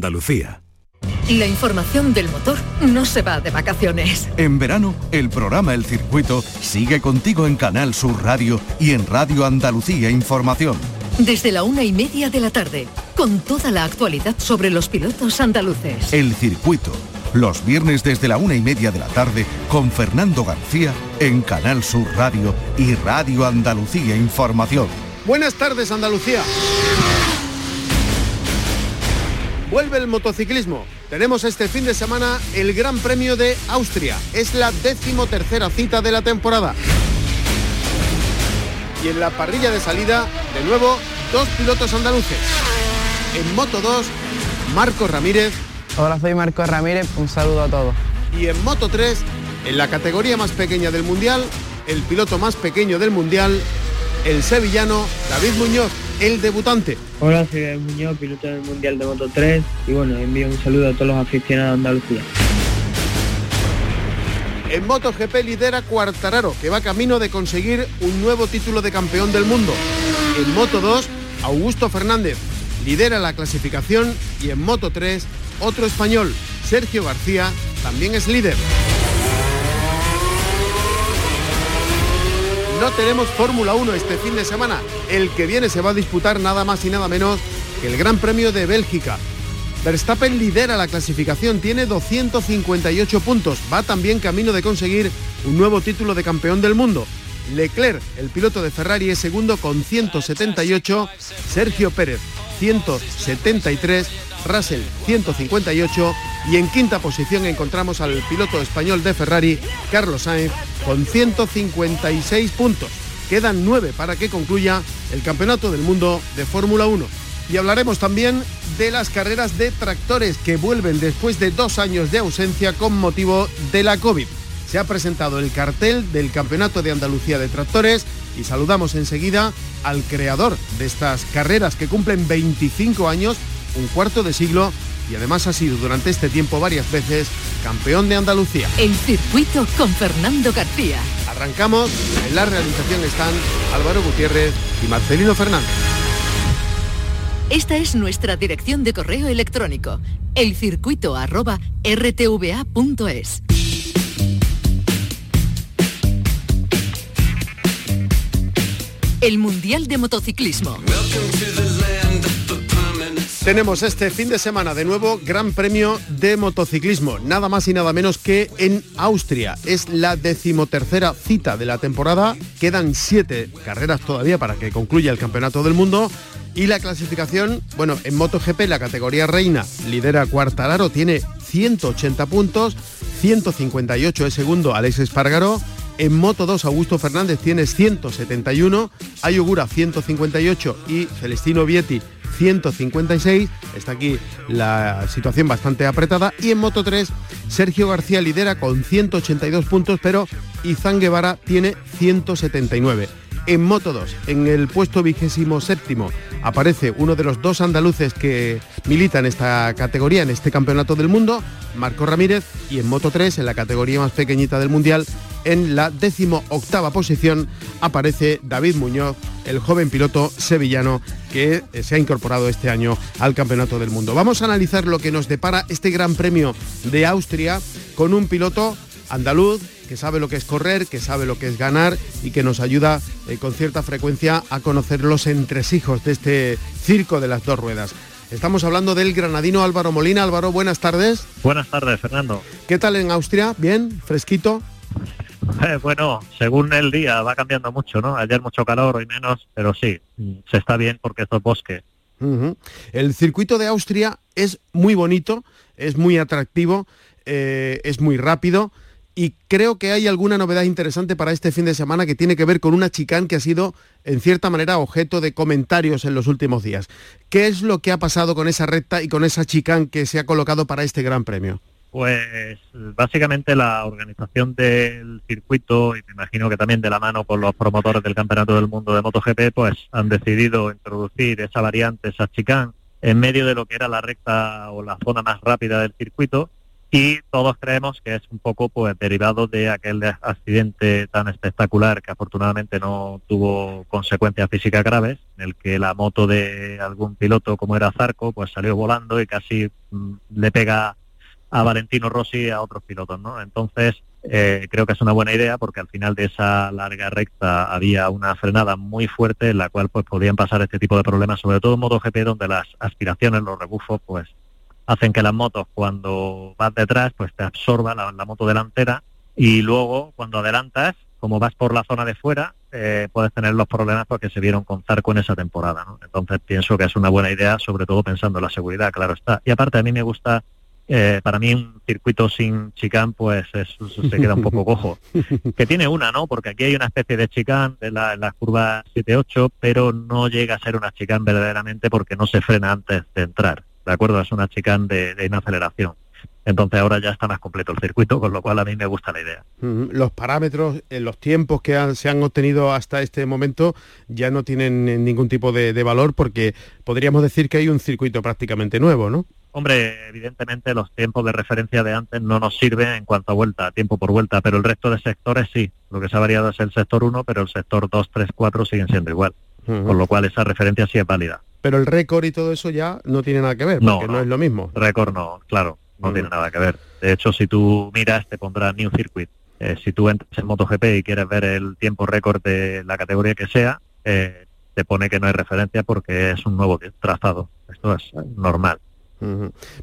Andalucía. La información del motor no se va de vacaciones. En verano, el programa El Circuito sigue contigo en Canal Sur Radio y en Radio Andalucía Información. Desde la una y media de la tarde, con toda la actualidad sobre los pilotos andaluces. El Circuito, los viernes desde la una y media de la tarde, con Fernando García en Canal Sur Radio y Radio Andalucía Información. Buenas tardes, Andalucía. Vuelve el motociclismo. Tenemos este fin de semana el Gran Premio de Austria. Es la decimotercera cita de la temporada. Y en la parrilla de salida, de nuevo, dos pilotos andaluces. En Moto 2, Marco Ramírez. Hola, soy Marco Ramírez. Un saludo a todos. Y en Moto 3, en la categoría más pequeña del Mundial, el piloto más pequeño del Mundial, el sevillano David Muñoz el debutante. Hola, soy David Muñoz, piloto del Mundial de Moto 3 y bueno, envío un saludo a todos los aficionados de Andalucía. En MotoGP lidera Cuartararo, que va camino de conseguir un nuevo título de campeón del mundo. En Moto 2, Augusto Fernández lidera la clasificación y en Moto 3, otro español, Sergio García, también es líder. No tenemos Fórmula 1 este fin de semana. El que viene se va a disputar nada más y nada menos que el Gran Premio de Bélgica. Verstappen lidera la clasificación, tiene 258 puntos, va también camino de conseguir un nuevo título de campeón del mundo. Leclerc, el piloto de Ferrari, es segundo con 178, Sergio Pérez 173, Russell 158 y en quinta posición encontramos al piloto español de Ferrari, Carlos Sainz, con 156 puntos. Quedan nueve para que concluya el Campeonato del Mundo de Fórmula 1. Y hablaremos también de las carreras de tractores que vuelven después de dos años de ausencia con motivo de la COVID. Se ha presentado el cartel del Campeonato de Andalucía de Tractores y saludamos enseguida al creador de estas carreras que cumplen 25 años, un cuarto de siglo y además ha sido durante este tiempo varias veces campeón de Andalucía. El circuito con Fernando García. Arrancamos, en la realización están Álvaro Gutiérrez y Marcelino Fernández. Esta es nuestra dirección de correo electrónico, elcircuito@rtva.es. El Mundial de Motociclismo. Tenemos este fin de semana de nuevo Gran Premio de Motociclismo, nada más y nada menos que en Austria. Es la decimotercera cita de la temporada, quedan siete carreras todavía para que concluya el Campeonato del Mundo y la clasificación, bueno, en MotoGP la categoría reina lidera Cuartararo, tiene 180 puntos, 158 es segundo Alex Espargaro, en Moto 2 Augusto Fernández tiene 171, Ayogura 158 y Celestino Vietti 156. Está aquí la situación bastante apretada. Y en Moto 3, Sergio García lidera con 182 puntos, pero Izan Guevara tiene 179. En Moto 2, en el puesto vigésimo séptimo, aparece uno de los dos andaluces que militan esta categoría, en este campeonato del mundo, Marco Ramírez, y en Moto 3, en la categoría más pequeñita del mundial, en la décimo octava posición aparece David Muñoz, el joven piloto sevillano que eh, se ha incorporado este año al Campeonato del Mundo. Vamos a analizar lo que nos depara este Gran Premio de Austria con un piloto andaluz que sabe lo que es correr, que sabe lo que es ganar y que nos ayuda eh, con cierta frecuencia a conocer los entresijos de este circo de las dos ruedas. Estamos hablando del granadino Álvaro Molina. Álvaro, buenas tardes. Buenas tardes, Fernando. ¿Qué tal en Austria? ¿Bien? ¿Fresquito? Eh, bueno, según el día va cambiando mucho, ¿no? Ayer mucho calor, hoy menos, pero sí, se está bien porque esto es bosque. El circuito de Austria es muy bonito, es muy atractivo, eh, es muy rápido y creo que hay alguna novedad interesante para este fin de semana que tiene que ver con una chicane que ha sido en cierta manera objeto de comentarios en los últimos días. ¿Qué es lo que ha pasado con esa recta y con esa chicane que se ha colocado para este Gran Premio? Pues básicamente la organización del circuito y me imagino que también de la mano con los promotores del Campeonato del Mundo de MotoGP pues han decidido introducir esa variante, esa chicane, en medio de lo que era la recta o la zona más rápida del circuito y todos creemos que es un poco pues derivado de aquel accidente tan espectacular que afortunadamente no tuvo consecuencias físicas graves, en el que la moto de algún piloto como era Zarco pues salió volando y casi mm, le pega a Valentino Rossi a otros pilotos, ¿no? Entonces eh, creo que es una buena idea porque al final de esa larga recta había una frenada muy fuerte en la cual pues podían pasar este tipo de problemas, sobre todo en MotoGP donde las aspiraciones, los rebufos pues hacen que las motos cuando vas detrás pues te absorba la, moto delantera y luego cuando adelantas, como vas por la zona de fuera, eh, puedes tener los problemas porque se vieron con Zarco en esa temporada. ¿no? Entonces pienso que es una buena idea, sobre todo pensando en la seguridad, claro está. Y aparte a mí me gusta, eh, para mí un circuito sin chicán pues se queda un poco cojo. que tiene una, ¿no? Porque aquí hay una especie de chicán de la, en las curvas 7-8, pero no llega a ser una chicán verdaderamente porque no se frena antes de entrar. ¿de acuerdo? Es una chicane de, de inaceleración. Entonces ahora ya está más completo el circuito, con lo cual a mí me gusta la idea. Los parámetros, eh, los tiempos que se han obtenido hasta este momento ya no tienen eh, ningún tipo de, valor porque podríamos decir que hay un circuito prácticamente nuevo, ¿no? Hombre, evidentemente los tiempos de referencia de antes no nos sirven en cuanto a vuelta, tiempo por vuelta, pero el resto de sectores sí. Lo que se ha variado es el sector 1, pero el sector 2, 3, 4 siguen siendo igual. Con lo cual esa referencia sí es válida pero el récord y todo eso ya no tiene nada que ver, porque no, es lo mismo. Récord no, claro, no tiene nada que ver. De hecho, si tú miras, te pondrá New Circuit. Eh, si tú entras en MotoGP y quieres ver el tiempo récord de la categoría que sea, eh, te pone que no hay referencia porque es un nuevo trazado. Esto es normal.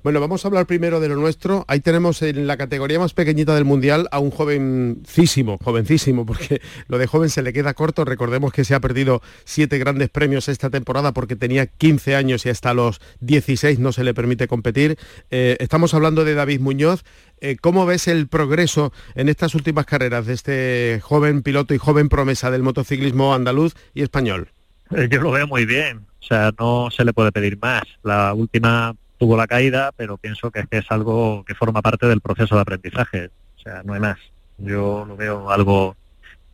Bueno, vamos a hablar primero de lo nuestro. Ahí tenemos en la categoría más pequeñita del Mundial a un jovencísimo, jovencísimo, porque lo de joven se le queda corto. Recordemos que se ha perdido siete grandes premios esta temporada porque tenía 15 años y hasta los 16 no se le permite competir. Eh, estamos hablando de David Muñoz. Eh, ¿Cómo ves el progreso en estas últimas carreras de este joven piloto y joven promesa del motociclismo andaluz y español? Yo lo veo muy bien. O sea, no se le puede pedir más. La última tuvo la caída, pero pienso que es, que es algo que forma parte del proceso de aprendizaje. O sea, no hay más. Yo lo veo algo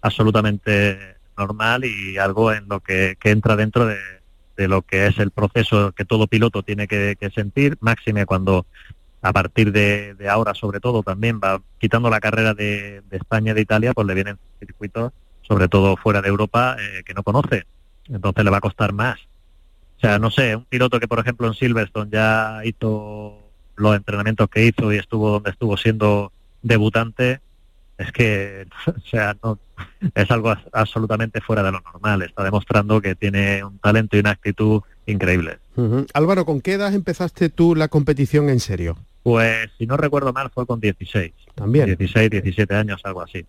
absolutamente normal y algo en lo que, entra dentro de, lo que es el proceso que todo piloto tiene que, sentir, máxime cuando a partir de, ahora sobre todo también va quitando la carrera de, España y de Italia, pues le vienen circuitos, sobre todo fuera de Europa, eh, que no conoce. Entonces le va a costar más sea, no sé, un piloto que por ejemplo en Silverstone ya hizo los entrenamientos que hizo y estuvo donde estuvo siendo debutante, es que, o sea, no, es algo absolutamente fuera de lo normal. Está demostrando que tiene un talento y una actitud increíble. Álvaro, ¿con qué edad empezaste tú la competición en serio? Pues, si no recuerdo mal, fue con 16. También. 16, 17 años, algo así.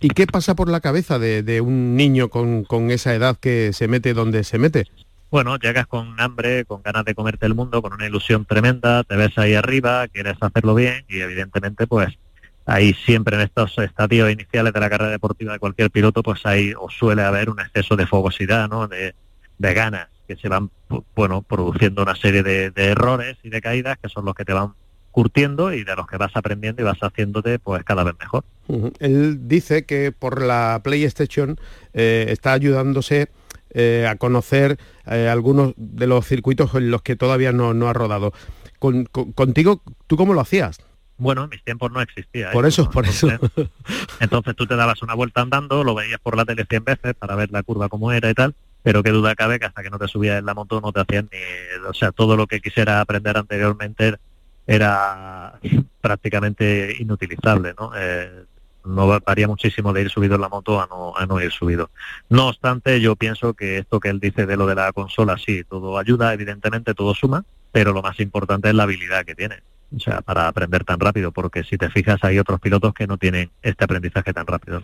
¿Y qué pasa por la cabeza de, de un niño con, con, esa edad que se mete donde se mete? Bueno, llegas con hambre, con ganas de comerte el mundo, con una ilusión tremenda, te ves ahí arriba, quieres hacerlo bien y evidentemente pues ahí siempre en estos estadios iniciales de la carrera deportiva de cualquier piloto pues hay o suele haber un exceso de fogosidad, ¿no? De, ganas que se van, bueno, produciendo una serie de, errores y de caídas que son los que te van curtiendo y de los que vas aprendiendo y vas haciéndote pues cada vez mejor. Él dice que por la PlayStation eh, está ayudándose eh, a conocer eh, algunos de los circuitos en los que todavía no, ha rodado. contigo, ¿tú cómo lo hacías? Bueno, en mis tiempos no existía. Por eso, por eso. Entonces tú te dabas una vuelta andando, lo veías por la tele 100 veces para ver la curva cómo era y tal, pero qué duda cabe que hasta que no te subías en la moto no te hacían ni... O sea, todo lo que quisiera aprender anteriormente era prácticamente inutilizable, ¿no? Eh, no varía muchísimo de ir subido en la moto a no, a no ir subido. No obstante, yo pienso que esto que él dice de lo de la consola, sí, todo ayuda, evidentemente todo suma, pero lo más importante es la habilidad que tiene o sea, para aprender tan rápido, porque si te fijas hay otros pilotos que no tienen este aprendizaje tan rápido.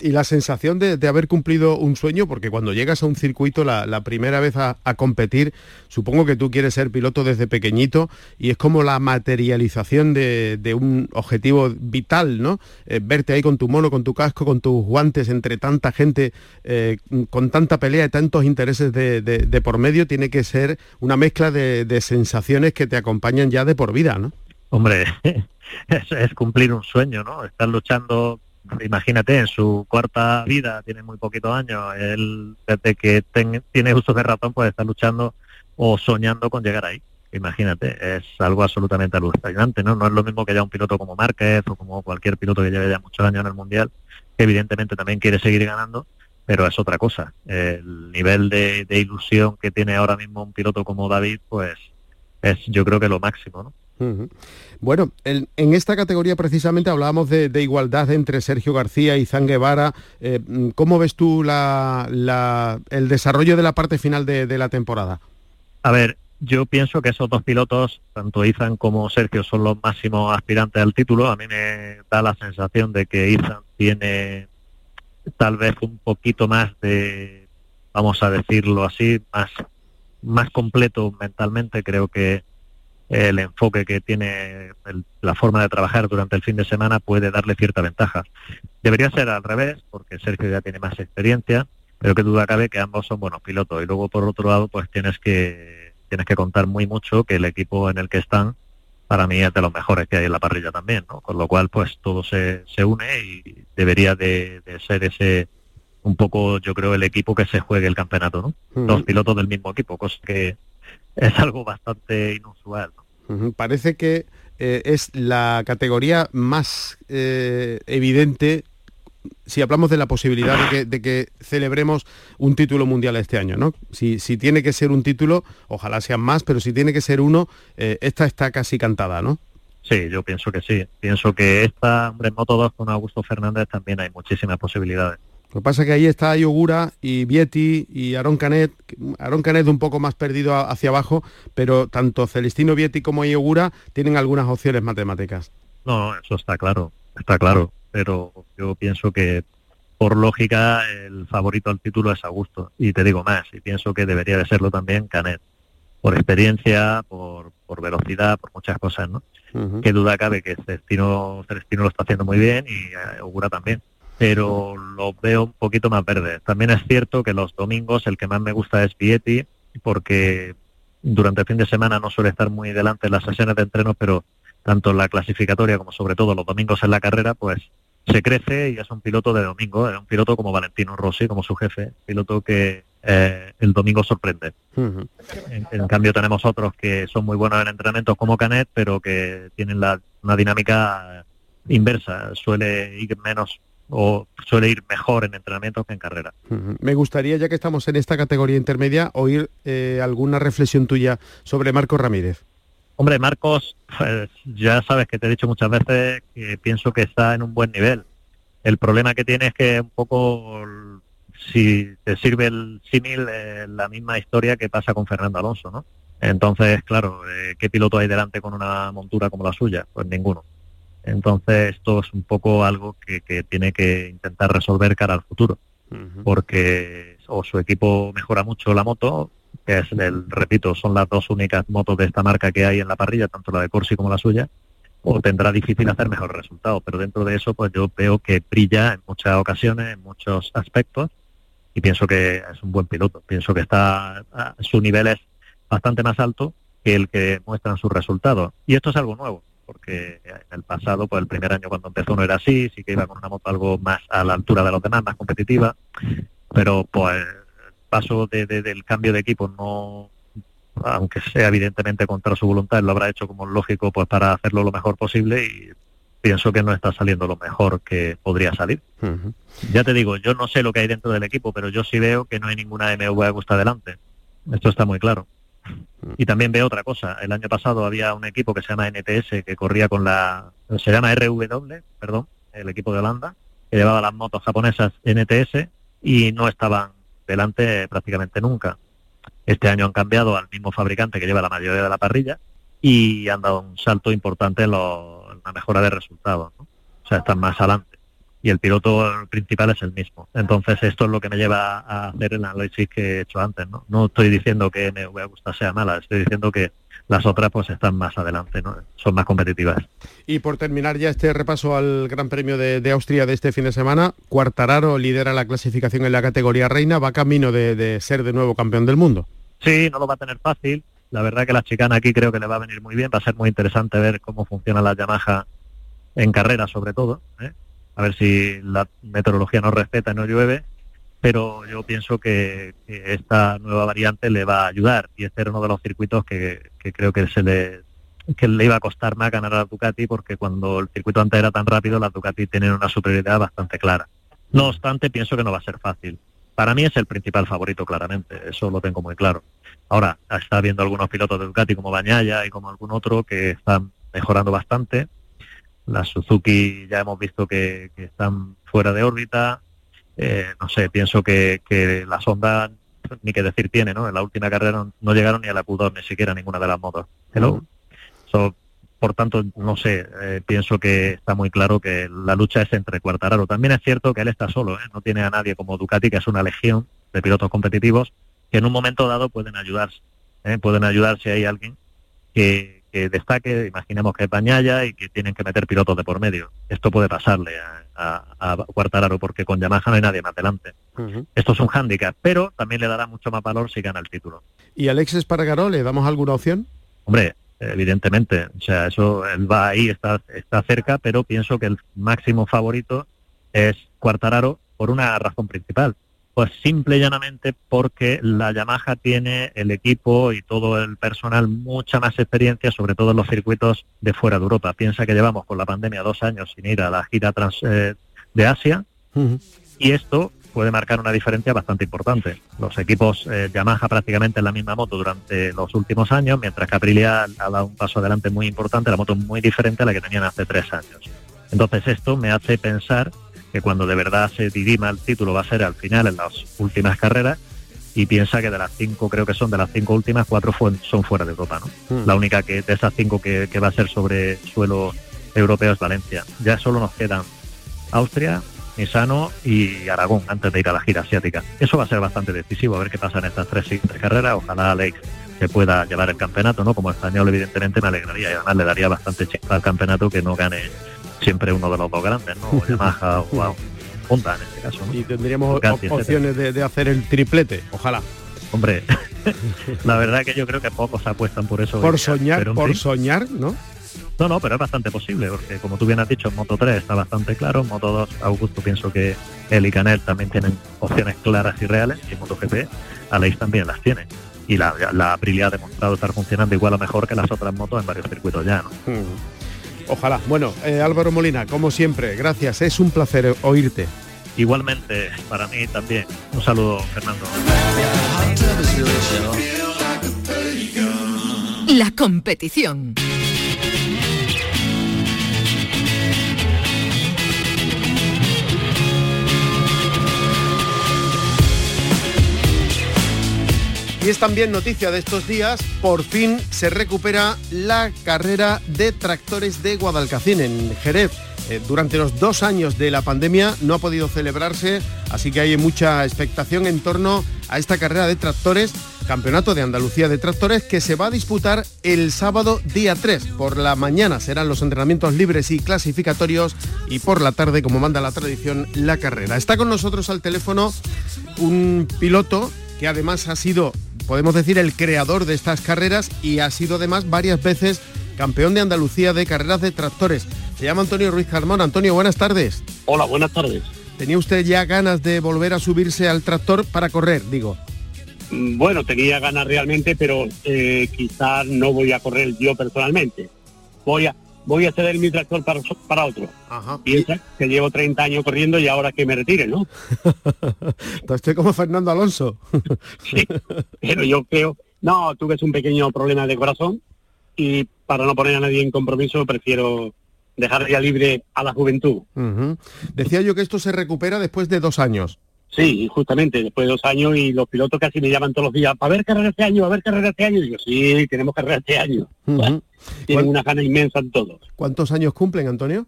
Y la sensación de, haber cumplido un sueño, porque cuando llegas a un circuito la, primera vez a, competir, supongo que tú quieres ser piloto desde pequeñito y es como la materialización de, un objetivo vital, ¿no? Eh, verte ahí con tu mono, con tu casco, con tus guantes, entre tanta gente, eh, con tanta pelea y tantos intereses de, por medio, tiene que ser una mezcla de, de sensaciones que te acompañan ya de por vida, ¿no? Hombre, es, cumplir un sueño, ¿no? Estar luchando, imagínate, en su cuarta vida, tiene muy poquitos años, él desde que tiene uso de ratón, pues estar luchando o soñando con llegar ahí. imagínate, es algo absolutamente alucinante, ¿no? No es lo mismo que ya un piloto como Márquez o como cualquier piloto que lleve ya muchos años en el Mundial, que evidentemente también quiere seguir ganando, pero es otra cosa. El nivel de, ilusión que tiene ahora mismo un piloto como David, pues es yo creo que lo máximo, ¿no? Bueno, en, esta categoría precisamente hablábamos de, igualdad entre Sergio García y Zan Guevara. Eh, ¿Cómo ves tú el desarrollo de la parte final de, la temporada? A ver, yo pienso que esos dos pilotos, tanto Izan como Sergio, son los máximos aspirantes al título. A mí me da la sensación de que Izan tiene tal vez un poquito más de, vamos a decirlo así, más, más completo mentalmente. Creo que el enfoque que tiene la forma de trabajar durante el fin de semana puede darle cierta ventaja. Debería ser al revés, porque Sergio ya tiene más experiencia, pero que duda cabe que ambos son buenos pilotos. Y luego, por otro lado, pues tienes que, tienes que contar muy mucho que el equipo en el que están, para mí es de los mejores que hay en la parrilla también, ¿no? Con lo cual, pues todo se, se une y debería de, ser ese un poco, yo creo, el equipo que se juegue el campeonato, ¿no? Dos pilotos del mismo equipo, cosa que es algo bastante inusual. Parece que eh, es la categoría más eh, evidente si hablamos de la posibilidad de que, celebremos un título mundial este año, ¿no? Si, tiene que ser un título, ojalá sean más, pero si tiene que ser uno, eh, esta está casi cantada, ¿no? Sí, yo pienso que sí. Pienso que esta, hombre, 2 con Augusto Fernández también hay muchísimas posibilidades. Lo que pasa es que ahí está Yogura y Vietti y Aaron Canet, Aaron Canet un poco más perdido hacia abajo, pero tanto Celestino Vietti como Yogura tienen algunas opciones matemáticas. No, eso está claro, está claro, pero yo pienso que por lógica el favorito al título es Augusto, y te digo más, y pienso que debería de serlo también Canet, por experiencia, por, velocidad, por muchas cosas, ¿no? Qué duda cabe que Celestino, Celestino lo está haciendo muy bien y Yogura también pero lo veo un poquito más verde. También es cierto que los domingos el que más me gusta es Vietti, porque durante el fin de semana no suele estar muy delante en las sesiones de entreno, pero tanto en la clasificatoria como sobre todo los domingos en la carrera, pues se crece y es un piloto de domingo, es un piloto como Valentino Rossi, como su jefe, piloto que eh, el domingo sorprende. en, cambio tenemos otros que son muy buenos en entrenamientos como Canet, pero que tienen la, una dinámica inversa, suele ir menos o suele ir mejor en entrenamiento que en carrera. Me gustaría, ya que estamos en esta categoría intermedia, oír eh, alguna reflexión tuya sobre Marcos Ramírez. Hombre, Marcos, pues, ya sabes que te he dicho muchas veces que pienso que está en un buen nivel. El problema que tiene es que un poco, si te sirve el símil, eh, la misma historia que pasa con Fernando Alonso, ¿no? Entonces, claro, eh, ¿qué piloto hay delante con una montura como la suya? Pues ninguno. Entonces, esto es un poco algo que, tiene que intentar resolver cara al futuro, porque o su equipo mejora mucho la moto, que es el, repito, son las dos únicas motos de esta marca que hay en la parrilla, tanto la de Corsi como la suya, o tendrá difícil hacer mejor resultado. Pero dentro de eso, pues yo veo que brilla en muchas ocasiones, en muchos aspectos, y pienso que es un buen piloto. Pienso que está su nivel es bastante más alto que el que muestran sus resultados. Y esto es algo nuevo porque en el pasado, pues el primer año cuando empezó no era así, sí que iba con una moto algo más a la altura de los demás, más competitiva, pero pues el paso del cambio de equipo no, aunque sea evidentemente contra su voluntad, lo habrá hecho como lógico pues para hacerlo lo mejor posible y pienso que no está saliendo lo mejor que podría salir. Ya te digo, yo no sé lo que hay dentro del equipo, pero yo sí veo que no hay ninguna MV que está adelante. Esto está muy claro. Y también veo otra cosa. El año pasado había un equipo que se llama NTS que corría con la... Se llama RW, perdón, el equipo de Holanda, que llevaba las motos japonesas NTS y no estaban delante prácticamente nunca. Este año han cambiado al mismo fabricante que lleva la mayoría de la parrilla y han dado un salto importante en, la mejora de resultados. O sea, están más adelante y el piloto principal es el mismo. Entonces esto es lo que me lleva a hacer el análisis que he hecho antes. No, no estoy diciendo que MV Gusta sea mala, estoy diciendo que las otras pues están más adelante, ¿no? son más competitivas. Y por terminar ya este repaso al Gran Premio de, Austria de este fin de semana, Cuartararo lidera la clasificación en la categoría reina, va camino de, de ser de nuevo campeón del mundo. Sí, no lo va a tener fácil. La verdad que la chicana aquí creo que le va a venir muy bien, va a ser muy interesante ver cómo funciona la Yamaha en carrera sobre todo. ¿eh? A ver si la meteorología nos respeta y no llueve. pero yo pienso que, esta nueva variante le va a ayudar y este era uno de los circuitos que, creo que se le que le iba a costar más ganar a Ducati porque cuando el circuito antes era tan rápido, la Ducati tiene una superioridad bastante clara. No obstante, pienso que no va a ser fácil. Para mí es el principal favorito, claramente, eso lo tengo muy claro. Ahora, está viendo algunos pilotos de Ducati como Bañaya y como algún otro que están mejorando bastante. Las Suzuki ya hemos visto que, están fuera de órbita. Eh, no sé, pienso que, que la sonda, ni que decir tiene, ¿no? En la última carrera no, llegaron ni a la Q2, ni siquiera ninguna de las motos. Hello. por tanto, no sé, eh, pienso que está muy claro que la lucha es entre Cuartararo. También es cierto que él está solo, ¿eh? no tiene a nadie como Ducati, que es una legión de pilotos competitivos, que en un momento dado pueden ayudarse. Pueden ayudar si hay alguien que, que destaque, imaginemos que es Bañaya y que tienen que meter pilotos de por medio. Esto puede pasarle a, a, Cuartararo porque con Yamaha no hay nadie más delante. Esto es un hándicap, pero también le dará mucho más valor si gana el título. ¿Y Alexis Espargaró le damos alguna opción? Hombre, evidentemente, o sea, eso él va ahí, está, está cerca, pero pienso que el máximo favorito es Cuartararo por una razón principal. Pues simple y llanamente porque la Yamaha tiene el equipo y todo el personal mucha más experiencia, sobre todo en los circuitos de fuera de Europa. Piensa que llevamos con la pandemia dos años sin ir a la gira trans, eh, de Asia y esto puede marcar una diferencia bastante importante. Los equipos eh, Yamaha prácticamente en la misma moto durante los últimos años, mientras que Aprilia ha dado un paso adelante muy importante, la moto muy diferente a la que tenían hace tres años. Entonces esto me hace pensar que cuando de verdad se dirima el título va a ser al final en las últimas carreras y piensa que de las cinco, creo que son de las cinco últimas, cuatro son fuera de Europa, ¿no? Hmm. La única que de esas cinco que, va a ser sobre suelo europeo es Valencia. Ya solo nos quedan Austria, Misano y Aragón antes de ir a la gira asiática. Eso va a ser bastante decisivo, a ver qué pasa en estas tres siguientes carreras. Ojalá Alex se pueda llevar el campeonato, ¿no? Como español, evidentemente, me alegraría y además le daría bastante chispa al campeonato que no gane siempre uno de los dos grandes, ¿no? Yamaha o Honda en este caso. Y tendríamos opciones de, hacer el triplete, ojalá. Hombre, la verdad que yo creo que pocos apuestan por eso. Por soñar, por soñar, ¿no? No, no, pero es bastante posible, porque como tú bien has dicho, en Moto 3 está bastante claro, en Moto 2, Augusto, pienso que él y Canel también tienen opciones claras y reales, y en MotoGP, Aleix también las tiene. Y la, la Aprilia ha demostrado estar funcionando igual o mejor que las otras motos en varios circuitos ya, ¿no? Mm. Ojalá. Bueno, eh, Álvaro Molina, como siempre, gracias. Es un placer oírte. Igualmente, para mí también. Un saludo, Fernando. La competición. Y es también noticia de estos días, por fin se recupera la carrera de tractores de Guadalcacín en Jerez. Eh, durante los dos años de la pandemia no ha podido celebrarse, así que hay mucha expectación en torno a esta carrera de tractores, Campeonato de Andalucía de Tractores, que se va a disputar el sábado día 3. Por la mañana serán los entrenamientos libres y clasificatorios y por la tarde, como manda la tradición, la carrera. Está con nosotros al teléfono un piloto que además ha sido podemos decir, el creador de estas carreras y ha sido además varias veces campeón de Andalucía de carreras de tractores. Se llama Antonio Ruiz Carmón. Antonio, buenas tardes. Hola, buenas tardes. ¿Tenía usted ya ganas de volver a subirse al tractor para correr, digo? Mm, bueno, tenía ganas realmente, pero eh, quizás no voy a correr yo personalmente. Voy a, voy a ceder mi tractor para, para otro. Ajá. Piensa que llevo 30 años corriendo y ahora que me retire, ¿no? Estoy como Fernando Alonso. sí, pero yo creo, no, tuve un pequeño problema de corazón y para no poner a nadie en compromiso prefiero dejar ya libre a la juventud. Decía yo que esto se recupera después de dos años. Sí, justamente, después de dos años y los pilotos casi me llaman todos los días, ¿para ver carrera este año? ¿A ver carrera este año? Y digo, sí, tenemos carrera este año. tienen una gana inmensa en todos. ¿Cuántos años cumplen, Antonio?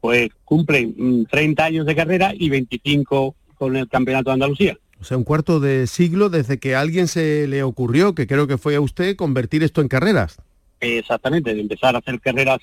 Pues cumplen 30 mm, años de carrera y 25 con el Campeonato de Andalucía. O sea, un cuarto de siglo desde que a alguien se le ocurrió, que creo que fue a usted, convertir esto en carreras. Exactamente, de empezar a hacer carreras.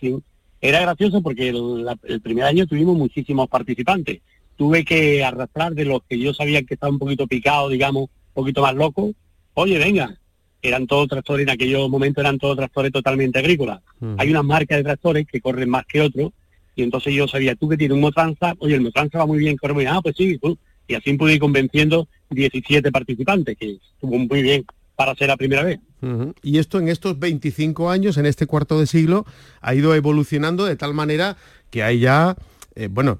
Era gracioso porque el primer año tuvimos muchísimos participantes tuve que arrastrar de los que yo sabía que estaba un poquito picado, digamos, un poquito más loco. Oye, venga, eran todos tractores, en aquellos momentos eran todos tractores totalmente agrícolas. Hay una marca de tractores que corren más que otros, y entonces yo sabía, tú que tienes un Motranza, oye, el Motranza va muy bien, corre muy bien, ah, pues sí, Y así pude ir convenciendo 17 participantes, que estuvo muy bien para ser la primera vez. Y esto en estos 25 años, en este cuarto de siglo, ha ido evolucionando de tal manera que hay ya eh, bueno,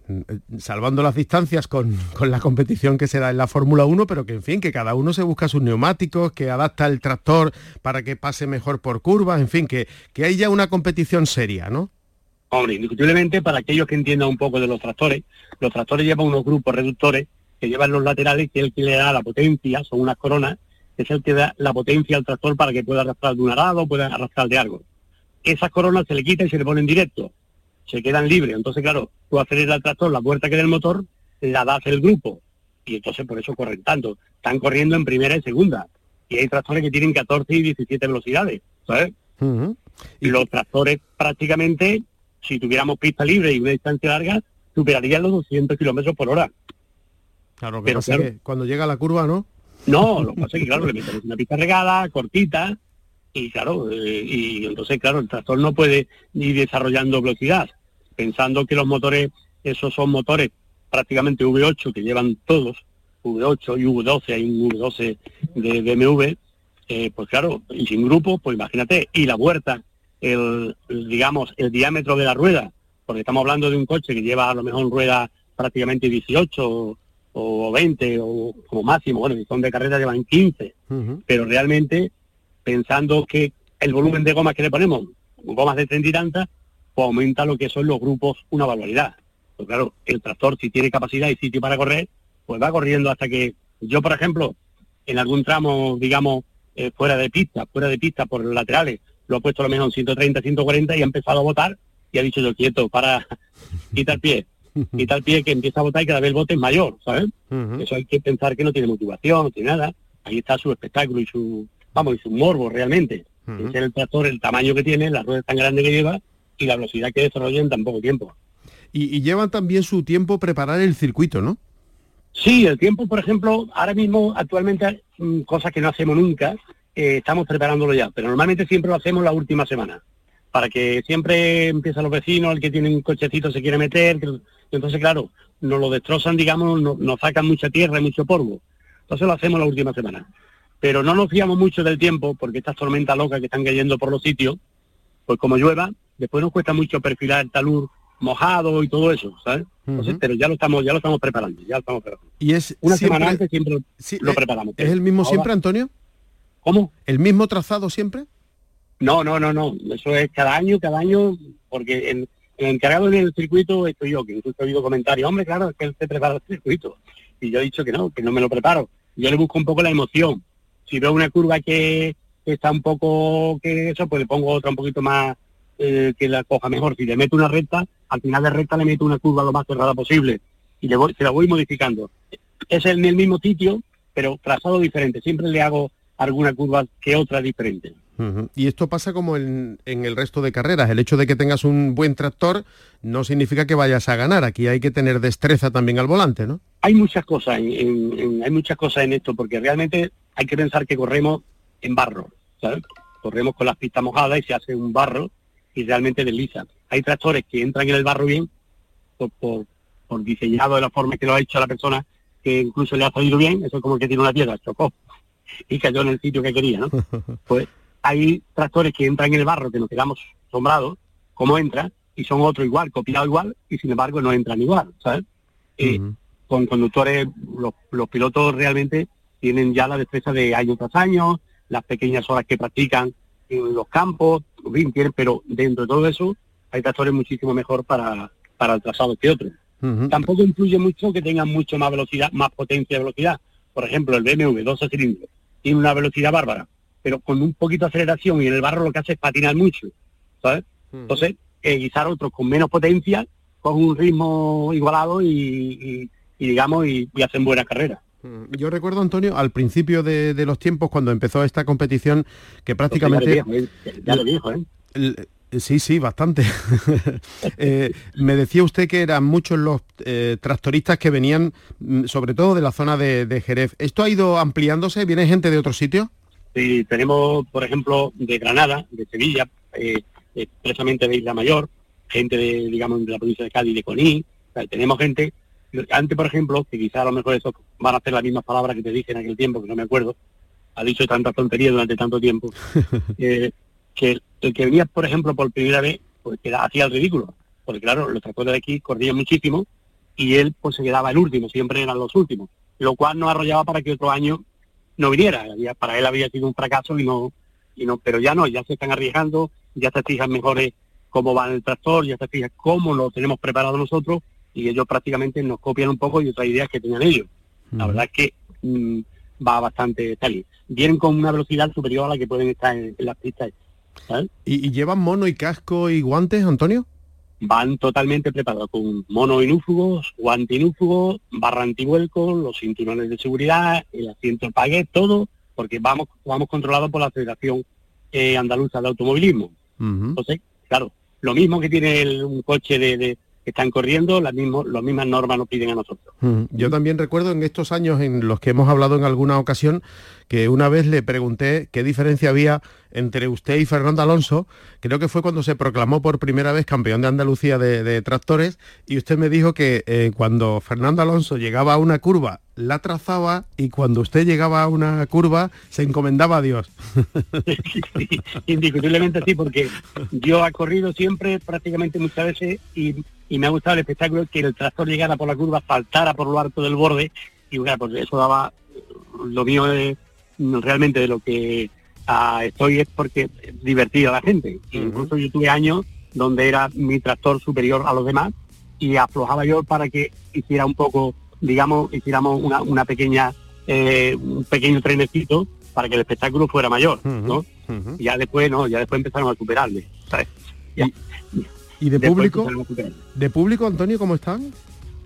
salvando las distancias con, la competición que se da en la Fórmula 1, pero que en fin, que cada uno se busca sus neumáticos, que adapta el tractor para que pase mejor por curvas, en fin, que, que hay ya una competición seria, ¿no? Hombre, indiscutiblemente para aquellos que entiendan un poco de los tractores, los tractores llevan unos grupos reductores que llevan los laterales, que es el que le da la potencia, son unas coronas, que es el que da la potencia al tractor para que pueda arrastrar de un arado, pueda arrastrar de algo. Esas coronas se le quitan y se le ponen directo se quedan libres. Entonces, claro, tú aceleras el tractor, la puerta que del motor, la das el grupo. Y entonces por eso corren tanto. Están corriendo en primera y segunda. Y hay tractores que tienen 14 y 17 velocidades, ¿sabes? Y los tractores prácticamente, si tuviéramos pista libre y una distancia larga, superarían los 200 kilómetros por hora. Claro, pero cuando llega la curva, ¿no? No, lo que pasa es que, claro, le metemos una pista regada, cortita, y claro, eh, y entonces, claro, el tractor no puede ir desarrollando velocidad, pensando que los motores, esos son motores prácticamente V8 que llevan todos, V8 y V12, hay un V12 de BMW, eh, pues claro, y sin grupo, pues imagínate, y la vuelta, el, digamos, el diámetro de la rueda, porque estamos hablando de un coche que lleva a lo mejor rueda prácticamente 18 o, 20 o como máximo, bueno, si son de carrera llevan 15, pero realmente pensando que el volumen de gomas que le ponemos, gomas de 30 y tantas, pues aumenta lo que son los grupos una barbaridad. Pues claro, el tractor si tiene capacidad y sitio para correr, pues va corriendo hasta que yo, por ejemplo, en algún tramo, digamos, eh, fuera de pista, fuera de pista por los laterales, lo he puesto a lo mejor en 130, 140 y ha empezado a botar y ha dicho yo quieto, para, quitar pie, quita el pie que empieza a botar y cada vez el bote es mayor, ¿sabes? Eso hay que pensar que no tiene motivación, no tiene nada. Ahí está su espectáculo y su, vamos, es un morbo realmente. Es el tractor, el tamaño que tiene, la rueda tan grande que lleva y la velocidad que desarrolla en tan poco tiempo. Y, llevan también su tiempo preparar el circuito, ¿no? Sí, el tiempo, por ejemplo, ahora mismo, actualmente, mm, cosas que no hacemos nunca, eh, estamos preparándolo ya, pero normalmente siempre lo hacemos la última semana, para que siempre empiezan los vecinos, el que tiene un cochecito se quiere meter, entonces, claro, nos lo destrozan, digamos, nos sacan mucha tierra y mucho polvo. Entonces lo hacemos la última semana pero no nos fiamos mucho del tiempo porque estas tormentas locas que están cayendo por los sitios, pues como llueva, después nos cuesta mucho perfilar el talud mojado y todo eso, ¿sabes? pero ya lo estamos, ya lo estamos preparando, ya lo estamos preparando. Y es una semana antes siempre lo eh, preparamos. ¿Es el mismo siempre, Antonio? ¿Cómo? ¿El mismo trazado siempre? No, no, no, no. Eso es cada año, cada año, porque el, encargado del circuito estoy yo, que incluso he oído comentarios, hombre, claro, es que él se prepara el circuito. Y yo he dicho que no, que no me lo preparo. Yo le busco un poco la emoción si veo una curva que, está un poco que eso, pues le pongo otra un poquito más eh, que la coja mejor. Si le meto una recta, al final de recta le meto una curva lo más cerrada posible y le voy, se la voy modificando. Es en el mismo sitio, pero trazado diferente. Siempre le hago alguna curva que otra diferente. Y esto pasa como en, el resto de carreras. El hecho de que tengas un buen tractor no significa que vayas a ganar. Aquí hay que tener destreza también al volante, ¿no? Hay muchas cosas, hay muchas cosas en esto, porque realmente hay que pensar que corremos en barro, ¿sabes? Corremos con las pistas mojadas y se hace un barro y realmente desliza. Hay tractores que entran en el barro bien por, por, diseñado de la forma que lo ha hecho la persona, que incluso le ha salido bien, eso es como que tiene una piedra, chocó y cayó en el sitio que quería, ¿no? Pues hay tractores que entran en el barro que nos quedamos asombrados, como entra, y son otro igual, copiado igual, y sin embargo no entran igual, ¿sabes? Eh, con conductores, los, los pilotos realmente tienen ya la destreza de año tras año, las pequeñas horas que practican en los campos, pero dentro de todo eso hay tractores muchísimo mejor para, para el trazado que otros. Tampoco influye mucho que tengan mucho más velocidad, más potencia de velocidad. Por ejemplo, el BMW 12 cilindros tiene una velocidad bárbara, pero con un poquito de aceleración y en el barro lo que hace es patinar mucho, ¿sabes? Entonces, eh, guisar otros con menos potencia, con un ritmo igualado y, digamos, y, y hacen buena carrera. Mm, yo recuerdo, Antonio, al principio de, los tiempos, cuando empezó esta competición, que prácticamente... Ya lo dijo, ¿eh? Sí, sí, bastante. Eh, me decía usted que eran muchos los eh, tractoristas que venían, mm, sobre todo de la zona de, Jerez. ¿Esto ha ido ampliándose? ¿Viene gente de otros sitios? Sí, tenemos, por ejemplo, de Granada, de Sevilla, eh, expresamente de Isla Mayor, gente de, digamos, de la provincia de Cádiz, de Coní. tenemos gente antes, por ejemplo, que quizá a lo mejor eso van a hacer las mismas palabras que te dije en aquel tiempo, que no me acuerdo, ha dicho tanta tontería durante tanto tiempo, eh, que el que venía, por ejemplo, por primera vez, pues hacía el ridículo. Porque claro, los tractores de aquí corrían muchísimo y él pues se quedaba el último, siempre eran los últimos, lo cual nos arrollaba para que otro año no viniera. Para él había sido un fracaso y no, y no, pero ya no, ya se están arriesgando, ya se fijan mejores cómo va el tractor, ya se fijan cómo lo tenemos preparado nosotros y ellos prácticamente nos copian un poco y otras ideas que tenían ellos. La verdad es que mm, va bastante tal. Vienen con una velocidad superior a la que pueden estar en, las pistas. ¿Y, llevan mono y casco y guantes, Antonio? Van totalmente preparados con mono inúfugos, guante inúfugos, barra antivuelco, los cinturones de seguridad, el asiento el paguet, todo, porque vamos, vamos controlados por la Federación eh, Andaluza de Automovilismo. Entonces, claro, lo mismo que tiene un coche de, están corriendo, las, mismas las mismas normas nos piden a nosotros. Yo también recuerdo en estos años en los que hemos hablado en alguna ocasión que una vez le pregunté qué diferencia había entre usted y Fernando Alonso, creo que fue cuando se proclamó por primera vez campeón de Andalucía de, tractores, y usted me dijo que eh, cuando Fernando Alonso llegaba a una curva, la trazaba, y cuando usted llegaba a una curva, se encomendaba a Dios. indiscutiblemente sí, porque yo he corrido siempre, prácticamente muchas veces, y, me ha gustado el espectáculo que el tractor llegara por la curva, saltara por lo alto del borde, y bueno, pues eso daba lo mío de, realmente de lo que estoy es porque es divertido a la gente. Incluso yo tuve años donde era mi tractor superior a los demás y aflojaba yo para que hiciera un poco, digamos, hiciéramos una, una pequeña, eh, un pequeño trenecito para que el espectáculo fuera mayor, ¿no? Y ya después, no, ya después empezaron a superarle, ¿Y, de público? ¿De público, Antonio, cómo están?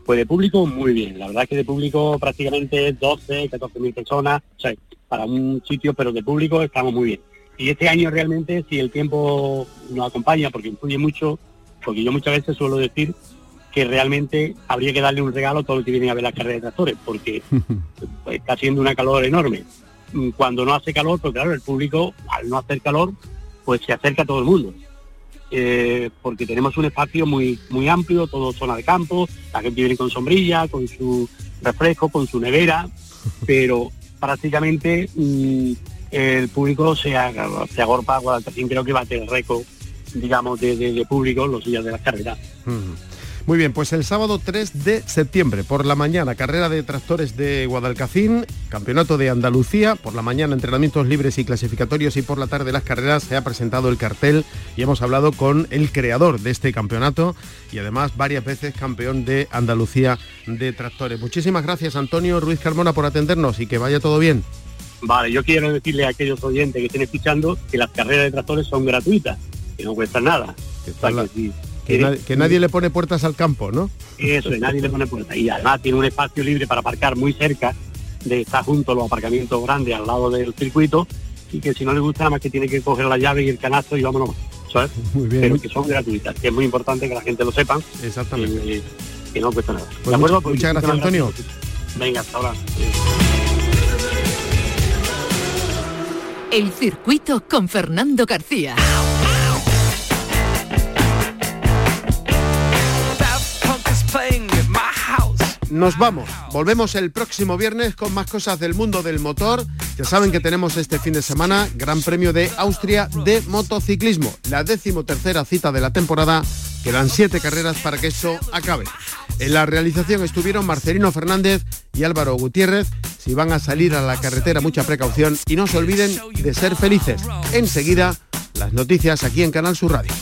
Pues de público muy bien, la verdad que de público prácticamente 12, 14 mil personas, o sea, para un sitio, pero de público estamos muy bien. Y este año realmente, si el tiempo nos acompaña, porque influye mucho, porque yo muchas veces suelo decir que realmente habría que darle un regalo a todos los que vienen a ver las carreras de tractores, porque está haciendo una calor enorme. Cuando no hace calor, pues claro, el público, al no hacer calor, pues se acerca a todo el mundo. Eh, porque tenemos un espacio muy muy amplio, todo zona de campo, la gente viene con sombrilla, con su refresco, con su nevera, pero prácticamente mm, el público se, se agorpa, Guadalajara creo que va a tener récord, digamos, de, público los días de las carreras. Muy bien, pues el sábado 3 de septiembre, por la mañana, carrera de tractores de Guadalcacín, campeonato de Andalucía, por la mañana entrenamientos libres y clasificatorios y por la tarde las carreras, se ha presentado el cartel y hemos hablado con el creador de este campeonato y además varias veces campeón de Andalucía de tractores. Muchísimas gracias Antonio Ruiz Carmona por atendernos y que vaya todo bien. Vale, yo quiero decirle a aquellos oyentes que estén escuchando que las carreras de tractores son gratuitas, que no cuestan nada. Que, nadie, le pone puertas al campo, ¿no? Eso, nadie le pone puertas. Y además tiene un espacio libre para aparcar muy cerca de estar junto a los aparcamientos grandes al lado del circuito y que si no le gusta nada más que tiene que coger la llave y el canasto y vámonos. ¿sabes? Muy bien. Pero que son gratuitas, que es muy importante que la gente lo sepa. Exactamente. Que no cuesta nada. Pues ¿De acuerdo? Muchas, muchas gracias, Antonio. Venga, hasta ahora. El circuito con Fernando García. Nos vamos, volvemos el próximo viernes con más cosas del mundo del motor. Ya saben que tenemos este fin de semana Gran Premio de Austria de motociclismo, la decimotercera cita de la temporada. Quedan siete carreras para que eso acabe. En la realización estuvieron Marcelino Fernández y Álvaro Gutiérrez. Si van a salir a la carretera, mucha precaución y no se olviden de ser felices. Enseguida, las noticias aquí en Canal Sur Radio.